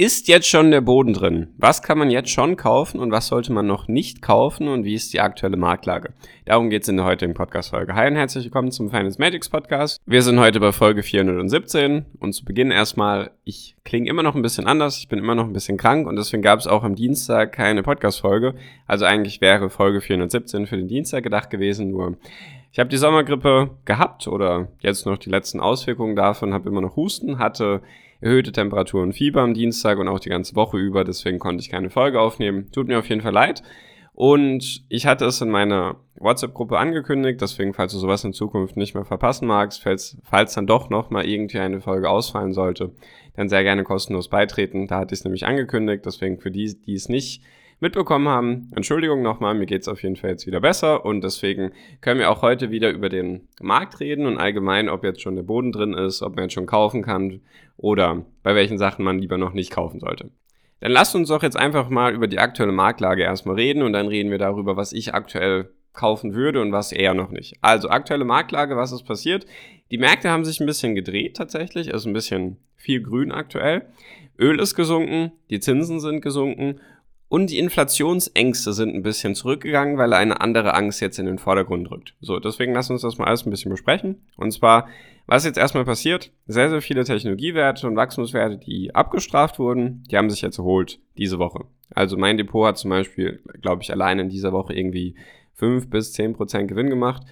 Ist jetzt schon der Boden drin? Was kann man jetzt schon kaufen und was sollte man noch nicht kaufen und wie ist die aktuelle Marktlage? Darum geht es in der heutigen Podcast-Folge. Hi und herzlich willkommen zum Finance Magics Podcast. Wir sind heute bei Folge 417 und zu Beginn erstmal, ich klinge immer noch ein bisschen anders, ich bin immer noch ein bisschen krank und deswegen gab es auch am Dienstag keine Podcast-Folge. Also eigentlich wäre Folge 417 für den Dienstag gedacht gewesen, nur ich habe die Sommergrippe gehabt oder jetzt noch die letzten Auswirkungen davon, habe immer noch Husten, hatte erhöhte Temperatur und Fieber am Dienstag und auch die ganze Woche über, deswegen konnte ich keine Folge aufnehmen. Tut mir auf jeden Fall leid. Und ich hatte es in meiner WhatsApp-Gruppe angekündigt, deswegen, falls du sowas in Zukunft nicht mehr verpassen magst, falls, falls dann doch noch mal irgendwie eine Folge ausfallen sollte, dann sehr gerne kostenlos beitreten. Da hatte ich es nämlich angekündigt, deswegen für die, die es nicht mitbekommen haben. Entschuldigung nochmal, mir geht es auf jeden Fall jetzt wieder besser und deswegen können wir auch heute wieder über den Markt reden und allgemein, ob jetzt schon der Boden drin ist, ob man jetzt schon kaufen kann oder bei welchen Sachen man lieber noch nicht kaufen sollte. Dann lasst uns doch jetzt einfach mal über die aktuelle Marktlage erstmal reden und dann reden wir darüber, was ich aktuell kaufen würde und was eher noch nicht. Also aktuelle Marktlage, was ist passiert? Die Märkte haben sich ein bisschen gedreht tatsächlich, ist ein bisschen viel grün aktuell. Öl ist gesunken, die Zinsen sind gesunken und die Inflationsängste sind ein bisschen zurückgegangen, weil eine andere Angst jetzt in den Vordergrund rückt. So, deswegen lass uns das mal alles ein bisschen besprechen. Und zwar, was jetzt erstmal passiert, sehr, sehr viele Technologiewerte und Wachstumswerte, die abgestraft wurden, die haben sich jetzt erholt diese Woche. Also mein Depot hat zum Beispiel, glaube ich, allein in dieser Woche irgendwie 5 bis 10 Prozent Gewinn gemacht.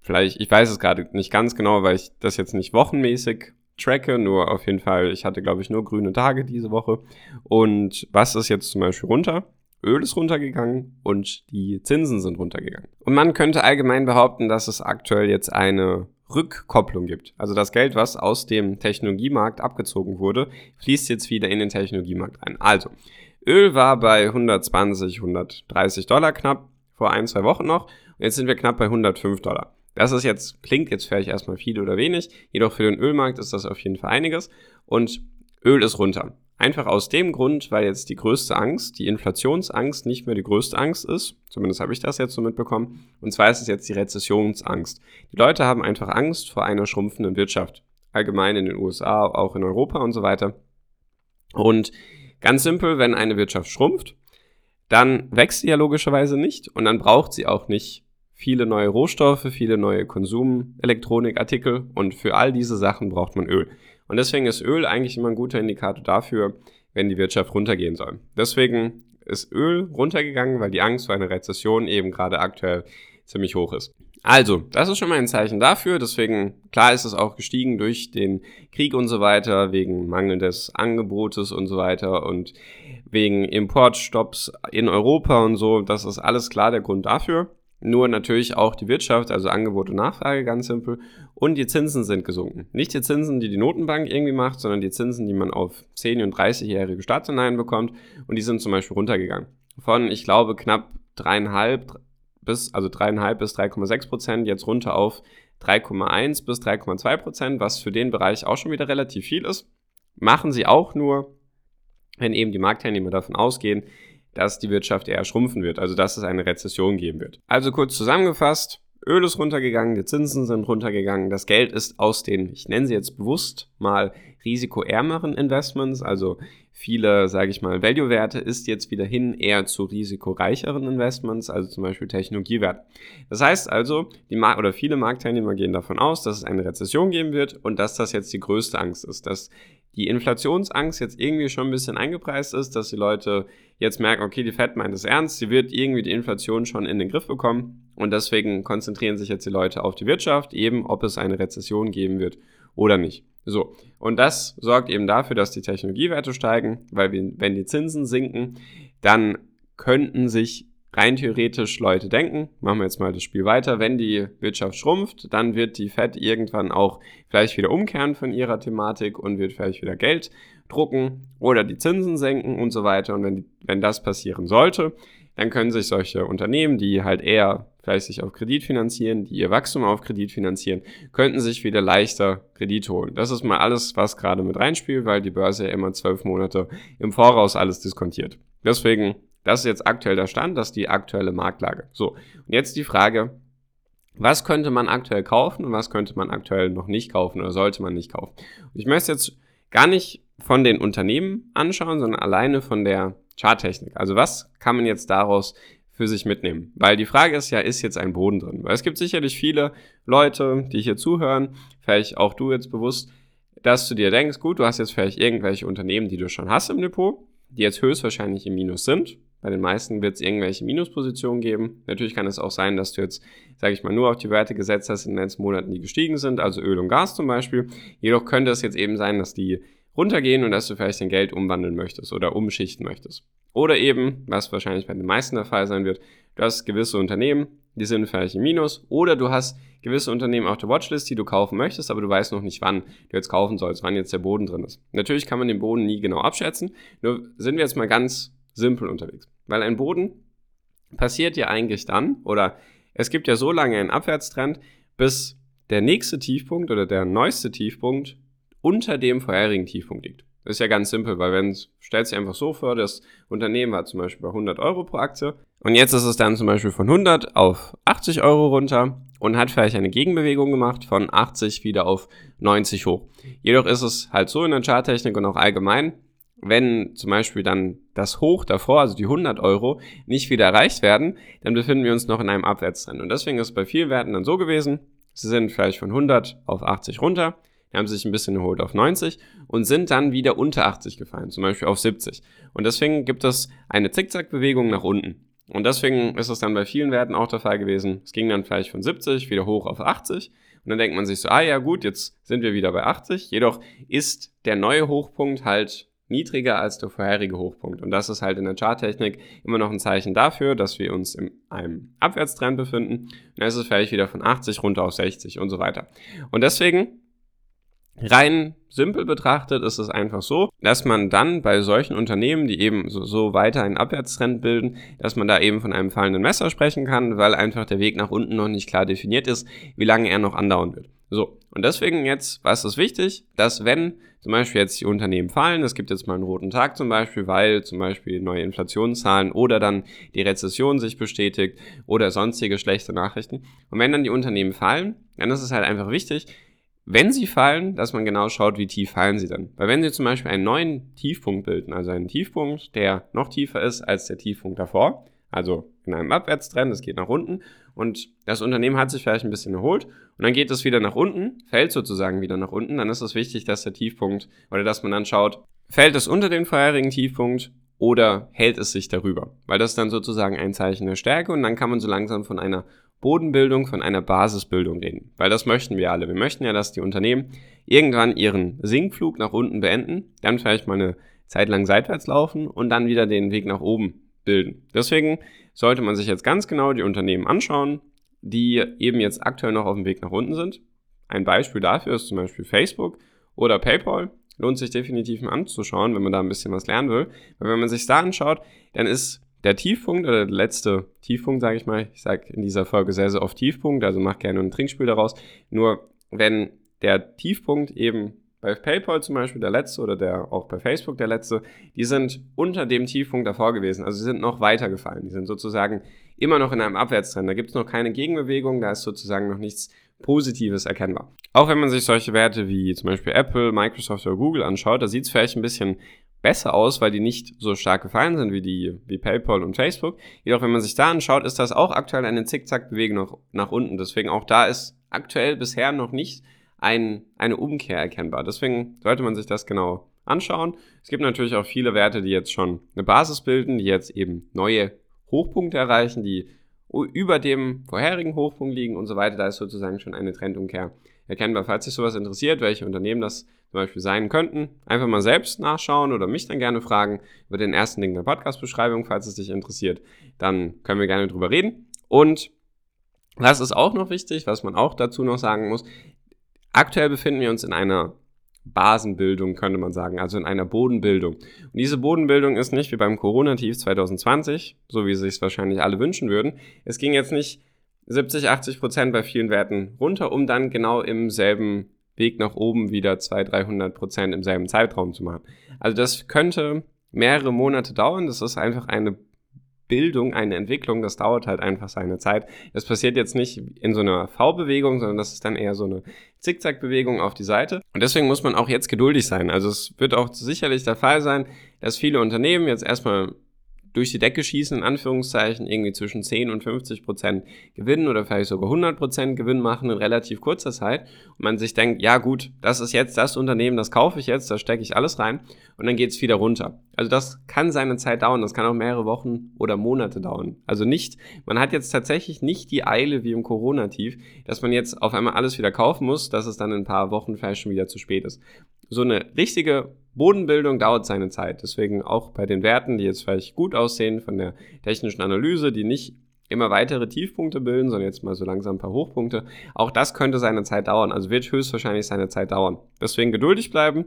Vielleicht, ich weiß es gerade nicht ganz genau, weil ich das jetzt nicht wochenmäßig tracke, nur auf jeden Fall, ich hatte, glaube ich, nur grüne Tage diese Woche. Und was ist jetzt zum Beispiel runter? Öl ist runtergegangen und die Zinsen sind runtergegangen. Und man könnte allgemein behaupten, dass es aktuell jetzt eine Rückkopplung gibt. Also das Geld, was aus dem Technologiemarkt abgezogen wurde, fließt jetzt wieder in den Technologiemarkt ein. Also, Öl war bei 120, 130 Dollar knapp vor ein, zwei Wochen noch. Und jetzt sind wir knapp bei 105 Dollar. Das ist jetzt, klingt jetzt vielleicht erstmal viel oder wenig, jedoch für den Ölmarkt ist das auf jeden Fall einiges und Öl ist runter. Einfach aus dem Grund, weil jetzt die größte Angst, die Inflationsangst nicht mehr die größte Angst ist. Zumindest habe ich das jetzt so mitbekommen. Und zwar ist es jetzt die Rezessionsangst. Die Leute haben einfach Angst vor einer schrumpfenden Wirtschaft. Allgemein in den USA, auch in Europa und so weiter. Und ganz simpel, wenn eine Wirtschaft schrumpft, dann wächst sie ja logischerweise nicht und dann braucht sie auch nicht viele neue Rohstoffe, viele neue Konsumelektronikartikel und für all diese Sachen braucht man Öl. Und deswegen ist Öl eigentlich immer ein guter Indikator dafür, wenn die Wirtschaft runtergehen soll. Deswegen ist Öl runtergegangen, weil die Angst vor einer Rezession eben gerade aktuell ziemlich hoch ist. Also, das ist schon mal ein Zeichen dafür. Deswegen, klar ist es auch gestiegen durch den Krieg und so weiter, wegen mangelndes Angebotes und so weiter und wegen Importstopps in Europa und so. Das ist alles klar der Grund dafür. Nur natürlich auch die Wirtschaft, also Angebot und Nachfrage, ganz simpel. Und die Zinsen sind gesunken. Nicht die Zinsen, die die Notenbank irgendwie macht, sondern die Zinsen, die man auf 10- und 30-jährige Staatsanleihen bekommt. Und die sind zum Beispiel runtergegangen. Von, ich glaube, knapp dreieinhalb bis, also dreieinhalb bis 3,6 Prozent, jetzt runter auf 3,1 bis 3,2 Prozent, was für den Bereich auch schon wieder relativ viel ist. Machen sie auch nur, wenn eben die Marktteilnehmer davon ausgehen, dass die Wirtschaft eher schrumpfen wird, also dass es eine Rezession geben wird. Also kurz zusammengefasst, Öl ist runtergegangen, die Zinsen sind runtergegangen, das Geld ist aus den, ich nenne sie jetzt bewusst mal risikoärmeren Investments, also viele, sage ich mal, Value-Werte, ist jetzt wieder hin eher zu risikoreicheren Investments, also zum Beispiel Technologiewert. Das heißt also, die Mar oder viele Marktteilnehmer gehen davon aus, dass es eine Rezession geben wird und dass das jetzt die größte Angst ist, dass die Inflationsangst jetzt irgendwie schon ein bisschen eingepreist ist, dass die Leute jetzt merken, okay, die Fed meint es ernst, sie wird irgendwie die Inflation schon in den Griff bekommen und deswegen konzentrieren sich jetzt die Leute auf die Wirtschaft, eben ob es eine Rezession geben wird oder nicht. So, und das sorgt eben dafür, dass die Technologiewerte steigen, weil wenn die Zinsen sinken, dann könnten sich rein theoretisch Leute denken, machen wir jetzt mal das Spiel weiter, wenn die Wirtschaft schrumpft, dann wird die Fed irgendwann auch vielleicht wieder umkehren von ihrer Thematik und wird vielleicht wieder Geld drucken oder die Zinsen senken und so weiter. Und wenn, wenn das passieren sollte, dann können sich solche Unternehmen, die halt eher vielleicht sich auf Kredit finanzieren, die ihr Wachstum auf Kredit finanzieren, könnten sich wieder leichter Kredit holen. Das ist mal alles, was gerade mit reinspielt, weil die Börse ja immer zwölf Monate im Voraus alles diskontiert. Deswegen das ist jetzt aktuell der Stand, das ist die aktuelle Marktlage. So, und jetzt die Frage, was könnte man aktuell kaufen und was könnte man aktuell noch nicht kaufen oder sollte man nicht kaufen? Und ich möchte jetzt gar nicht von den Unternehmen anschauen, sondern alleine von der Charttechnik. Also was kann man jetzt daraus für sich mitnehmen? Weil die Frage ist ja, ist jetzt ein Boden drin? Weil es gibt sicherlich viele Leute, die hier zuhören, vielleicht auch du jetzt bewusst, dass du dir denkst, gut, du hast jetzt vielleicht irgendwelche Unternehmen, die du schon hast im Depot, die jetzt höchstwahrscheinlich im Minus sind. Bei den meisten wird es irgendwelche Minuspositionen geben. Natürlich kann es auch sein, dass du jetzt, sage ich mal, nur auf die Werte gesetzt hast in den letzten Monaten, die gestiegen sind, also Öl und Gas zum Beispiel. Jedoch könnte es jetzt eben sein, dass die runtergehen und dass du vielleicht dein Geld umwandeln möchtest oder umschichten möchtest. Oder eben, was wahrscheinlich bei den meisten der Fall sein wird, du hast gewisse Unternehmen, die sind vielleicht im Minus, oder du hast gewisse Unternehmen auf der Watchlist, die du kaufen möchtest, aber du weißt noch nicht, wann du jetzt kaufen sollst, wann jetzt der Boden drin ist. Natürlich kann man den Boden nie genau abschätzen, nur sind wir jetzt mal ganz simpel unterwegs. Weil ein Boden passiert ja eigentlich dann, oder es gibt ja so lange einen Abwärtstrend, bis der nächste Tiefpunkt oder der neueste Tiefpunkt unter dem vorherigen Tiefpunkt liegt. Das ist ja ganz simpel, weil wenn es, stellt sich einfach so vor, das Unternehmen war zum Beispiel bei 100 Euro pro Aktie und jetzt ist es dann zum Beispiel von 100 auf 80 Euro runter und hat vielleicht eine Gegenbewegung gemacht von 80 wieder auf 90 hoch. Jedoch ist es halt so in der Charttechnik und auch allgemein, wenn zum Beispiel dann das Hoch davor, also die 100 Euro, nicht wieder erreicht werden, dann befinden wir uns noch in einem Abwärtstrend. Und deswegen ist es bei vielen Werten dann so gewesen, sie sind vielleicht von 100 auf 80 runter, die haben sich ein bisschen erholt auf 90 und sind dann wieder unter 80 gefallen, zum Beispiel auf 70. Und deswegen gibt es eine Zickzackbewegung nach unten. Und deswegen ist es dann bei vielen Werten auch der Fall gewesen. Es ging dann vielleicht von 70 wieder hoch auf 80. Und dann denkt man sich so, ah ja gut, jetzt sind wir wieder bei 80. Jedoch ist der neue Hochpunkt halt niedriger als der vorherige Hochpunkt. Und das ist halt in der Charttechnik immer noch ein Zeichen dafür, dass wir uns in einem Abwärtstrend befinden. Und dann ist es vielleicht wieder von 80 runter auf 60 und so weiter. Und deswegen Rein simpel betrachtet ist es einfach so, dass man dann bei solchen Unternehmen, die eben so, so, weiter einen Abwärtstrend bilden, dass man da eben von einem fallenden Messer sprechen kann, weil einfach der Weg nach unten noch nicht klar definiert ist, wie lange er noch andauern wird. So, und deswegen jetzt, was ist wichtig, dass wenn zum Beispiel jetzt die Unternehmen fallen, es gibt jetzt mal einen roten Tag zum Beispiel, weil zum Beispiel neue Inflationszahlen oder dann die Rezession sich bestätigt oder sonstige schlechte Nachrichten. Und wenn dann die Unternehmen fallen, dann ist es halt einfach wichtig, wenn sie fallen, dass man genau schaut, wie tief fallen sie dann. Weil wenn sie zum Beispiel einen neuen Tiefpunkt bilden, also einen Tiefpunkt, der noch tiefer ist als der Tiefpunkt davor, also in einem Abwärtstrend, es geht nach unten und das Unternehmen hat sich vielleicht ein bisschen erholt und dann geht es wieder nach unten, fällt sozusagen wieder nach unten, dann ist es wichtig, dass der Tiefpunkt oder dass man dann schaut, fällt es unter den vorherigen Tiefpunkt oder hält es sich darüber? Weil das ist dann sozusagen ein Zeichen der Stärke und dann kann man so langsam von einer Bodenbildung von einer Basisbildung reden. Weil das möchten wir alle. Wir möchten ja, dass die Unternehmen irgendwann ihren Sinkflug nach unten beenden, dann vielleicht mal eine Zeit lang seitwärts laufen und dann wieder den Weg nach oben bilden. Deswegen sollte man sich jetzt ganz genau die Unternehmen anschauen, die eben jetzt aktuell noch auf dem Weg nach unten sind. Ein Beispiel dafür ist zum Beispiel Facebook oder PayPal. Lohnt sich definitiv mal anzuschauen, wenn man da ein bisschen was lernen will. Weil wenn man sich da anschaut, dann ist der Tiefpunkt oder der letzte Tiefpunkt, sage ich mal, ich sage in dieser Folge sehr, sehr oft Tiefpunkt, also mach gerne ein Trinkspiel daraus. Nur wenn der Tiefpunkt eben bei PayPal zum Beispiel der letzte oder der auch bei Facebook der letzte, die sind unter dem Tiefpunkt davor gewesen. Also sie sind noch weiter gefallen. Die sind sozusagen immer noch in einem Abwärtstrend. Da gibt es noch keine Gegenbewegung, da ist sozusagen noch nichts Positives erkennbar. Auch wenn man sich solche Werte wie zum Beispiel Apple, Microsoft oder Google anschaut, da sieht es vielleicht ein bisschen besser aus, weil die nicht so stark gefallen sind wie die wie PayPal und Facebook. Jedoch, wenn man sich da anschaut, ist das auch aktuell eine Zickzack-Bewegung nach, nach unten. Deswegen auch da ist aktuell bisher noch nicht ein, eine Umkehr erkennbar. Deswegen sollte man sich das genau anschauen. Es gibt natürlich auch viele Werte, die jetzt schon eine Basis bilden, die jetzt eben neue Hochpunkte erreichen, die über dem vorherigen Hochpunkt liegen und so weiter. Da ist sozusagen schon eine Trendumkehr erkennbar. Falls sich sowas interessiert, welche Unternehmen das zum Beispiel sein könnten, einfach mal selbst nachschauen oder mich dann gerne fragen über den ersten Link in der Podcast-Beschreibung, falls es dich interessiert. Dann können wir gerne drüber reden. Und was ist auch noch wichtig, was man auch dazu noch sagen muss, aktuell befinden wir uns in einer Basenbildung, könnte man sagen, also in einer Bodenbildung. Und diese Bodenbildung ist nicht wie beim Corona-Tief 2020, so wie sich es wahrscheinlich alle wünschen würden. Es ging jetzt nicht 70, 80 Prozent bei vielen Werten runter, um dann genau im selben Weg nach oben wieder 200, 300 Prozent im selben Zeitraum zu machen. Also das könnte mehrere Monate dauern. Das ist einfach eine Bildung, eine Entwicklung, das dauert halt einfach seine Zeit. Das passiert jetzt nicht in so einer V-Bewegung, sondern das ist dann eher so eine Zickzack-Bewegung auf die Seite. Und deswegen muss man auch jetzt geduldig sein. Also es wird auch sicherlich der Fall sein, dass viele Unternehmen jetzt erstmal durch die Decke schießen, in Anführungszeichen, irgendwie zwischen 10 und 50 Prozent Gewinn oder vielleicht sogar 100 Prozent Gewinn machen in relativ kurzer Zeit und man sich denkt, ja gut, das ist jetzt das Unternehmen, das kaufe ich jetzt, da stecke ich alles rein und dann geht es wieder runter. Also das kann seine Zeit dauern, das kann auch mehrere Wochen oder Monate dauern. Also nicht, man hat jetzt tatsächlich nicht die Eile wie im Corona-Tief, dass man jetzt auf einmal alles wieder kaufen muss, dass es dann in ein paar Wochen vielleicht schon wieder zu spät ist. So eine richtige Bodenbildung dauert seine Zeit. Deswegen auch bei den Werten, die jetzt vielleicht gut aussehen von der technischen Analyse, die nicht immer weitere Tiefpunkte bilden, sondern jetzt mal so langsam ein paar Hochpunkte. Auch das könnte seine Zeit dauern. Also wird höchstwahrscheinlich seine Zeit dauern. Deswegen geduldig bleiben.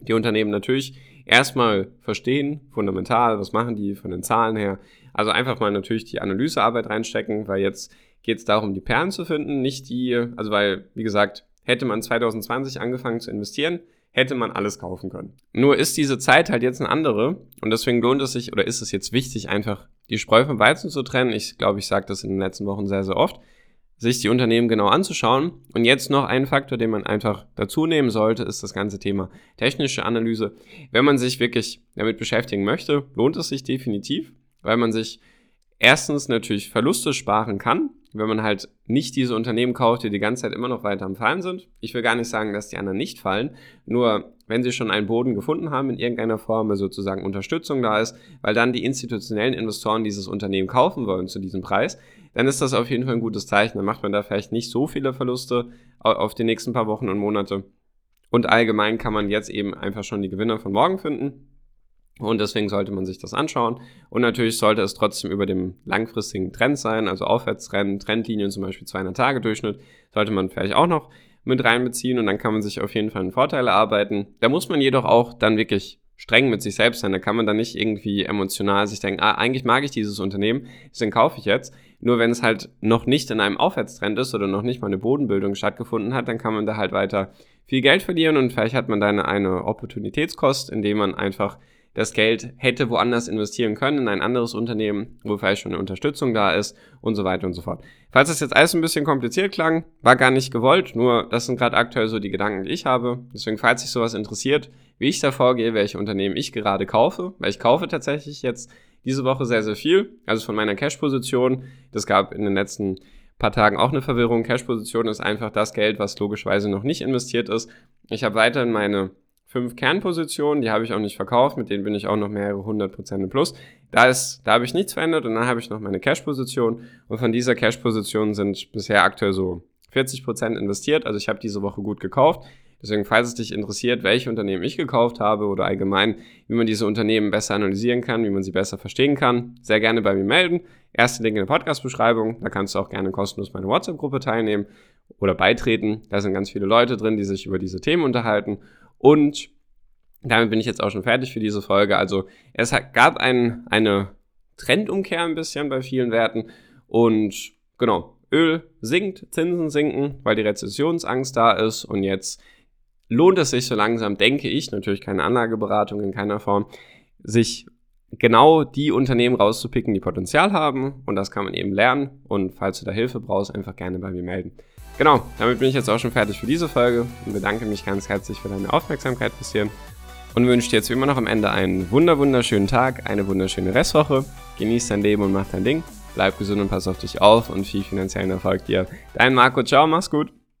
Die Unternehmen natürlich erstmal verstehen, fundamental, was machen die von den Zahlen her. Also einfach mal natürlich die Analysearbeit reinstecken, weil jetzt geht es darum, die Perlen zu finden, nicht die, also weil, wie gesagt, hätte man 2020 angefangen zu investieren, hätte man alles kaufen können. Nur ist diese Zeit halt jetzt eine andere und deswegen lohnt es sich oder ist es jetzt wichtig, einfach die Spreu vom Weizen zu trennen. Ich glaube, ich sage das in den letzten Wochen sehr, sehr oft, sich die Unternehmen genau anzuschauen. Und jetzt noch ein Faktor, den man einfach dazu nehmen sollte, ist das ganze Thema technische Analyse. Wenn man sich wirklich damit beschäftigen möchte, lohnt es sich definitiv, weil man sich erstens natürlich Verluste sparen kann, wenn man halt nicht diese Unternehmen kauft, die die ganze Zeit immer noch weiter am Fallen sind. Ich will gar nicht sagen, dass die anderen nicht fallen, nur wenn sie schon einen Boden gefunden haben in irgendeiner Form, sozusagen Unterstützung da ist, weil dann die institutionellen Investoren dieses Unternehmen kaufen wollen zu diesem Preis, dann ist das auf jeden Fall ein gutes Zeichen. Dann macht man da vielleicht nicht so viele Verluste auf die nächsten paar Wochen und Monate. Und allgemein kann man jetzt eben einfach schon die Gewinner von morgen finden und deswegen sollte man sich das anschauen. Und natürlich sollte es trotzdem über dem langfristigen Trend sein, also Aufwärtstrend, Trendlinien, zum Beispiel 200-Tage-Durchschnitt, sollte man vielleicht auch noch mit reinbeziehen und dann kann man sich auf jeden Fall einen Vorteil erarbeiten. Da muss man jedoch auch dann wirklich streng mit sich selbst sein. Da kann man dann nicht irgendwie emotional sich denken, ah, eigentlich mag ich dieses Unternehmen, deswegen kaufe ich jetzt. Nur wenn es halt noch nicht in einem Aufwärtstrend ist oder noch nicht mal eine Bodenbildung stattgefunden hat, dann kann man da halt weiter viel Geld verlieren und vielleicht hat man dann eine Opportunitätskost, indem man einfach das Geld hätte woanders investieren können, in ein anderes Unternehmen, wo vielleicht schon eine Unterstützung da ist und so weiter und so fort. Falls das jetzt alles ein bisschen kompliziert klang, war gar nicht gewollt, nur das sind gerade aktuell so die Gedanken, die ich habe. Deswegen, falls sich sowas interessiert, wie ich da vorgehe, welche Unternehmen ich gerade kaufe, weil ich kaufe tatsächlich jetzt diese Woche sehr, sehr viel, also von meiner Cash-Position. Das gab in den letzten paar Tagen auch eine Verwirrung. Cash-Position ist einfach das Geld, was logischerweise noch nicht investiert ist. Ich habe weiterhin meine fünf Kernpositionen, die habe ich auch nicht verkauft, mit denen bin ich auch noch mehrere hundert Prozent plus. Da ist, da habe ich nichts verändert und dann habe ich noch meine Cash-Position und von dieser Cash-Position sind bisher aktuell so 40 Prozent investiert. Also ich habe diese Woche gut gekauft. Deswegen, falls es dich interessiert, welche Unternehmen ich gekauft habe oder allgemein, wie man diese Unternehmen besser analysieren kann, wie man sie besser verstehen kann, sehr gerne bei mir melden. Erste Link in der Podcast-Beschreibung. Da kannst du auch gerne kostenlos meine WhatsApp-Gruppe teilnehmen oder beitreten. Da sind ganz viele Leute drin, die sich über diese Themen unterhalten. Und damit bin ich jetzt auch schon fertig für diese Folge. Also es gab ein, eine Trendumkehr ein bisschen bei vielen Werten. Und genau, Öl sinkt, Zinsen sinken, weil die Rezessionsangst da ist. Und jetzt lohnt es sich so langsam, denke ich, natürlich keine Anlageberatung in keiner Form, sich genau die Unternehmen rauszupicken, die Potenzial haben. Und das kann man eben lernen. Und falls du da Hilfe brauchst, einfach gerne bei mir melden. Genau, damit bin ich jetzt auch schon fertig für diese Folge und bedanke mich ganz herzlich für deine Aufmerksamkeit bis hierhin und wünsche dir jetzt wie immer noch am Ende einen wunder wunderschönen Tag, eine wunderschöne Restwoche. Genieß dein Leben und mach dein Ding. Bleib gesund und pass auf dich auf und viel finanziellen Erfolg dir. Dein Marco, ciao, mach's gut.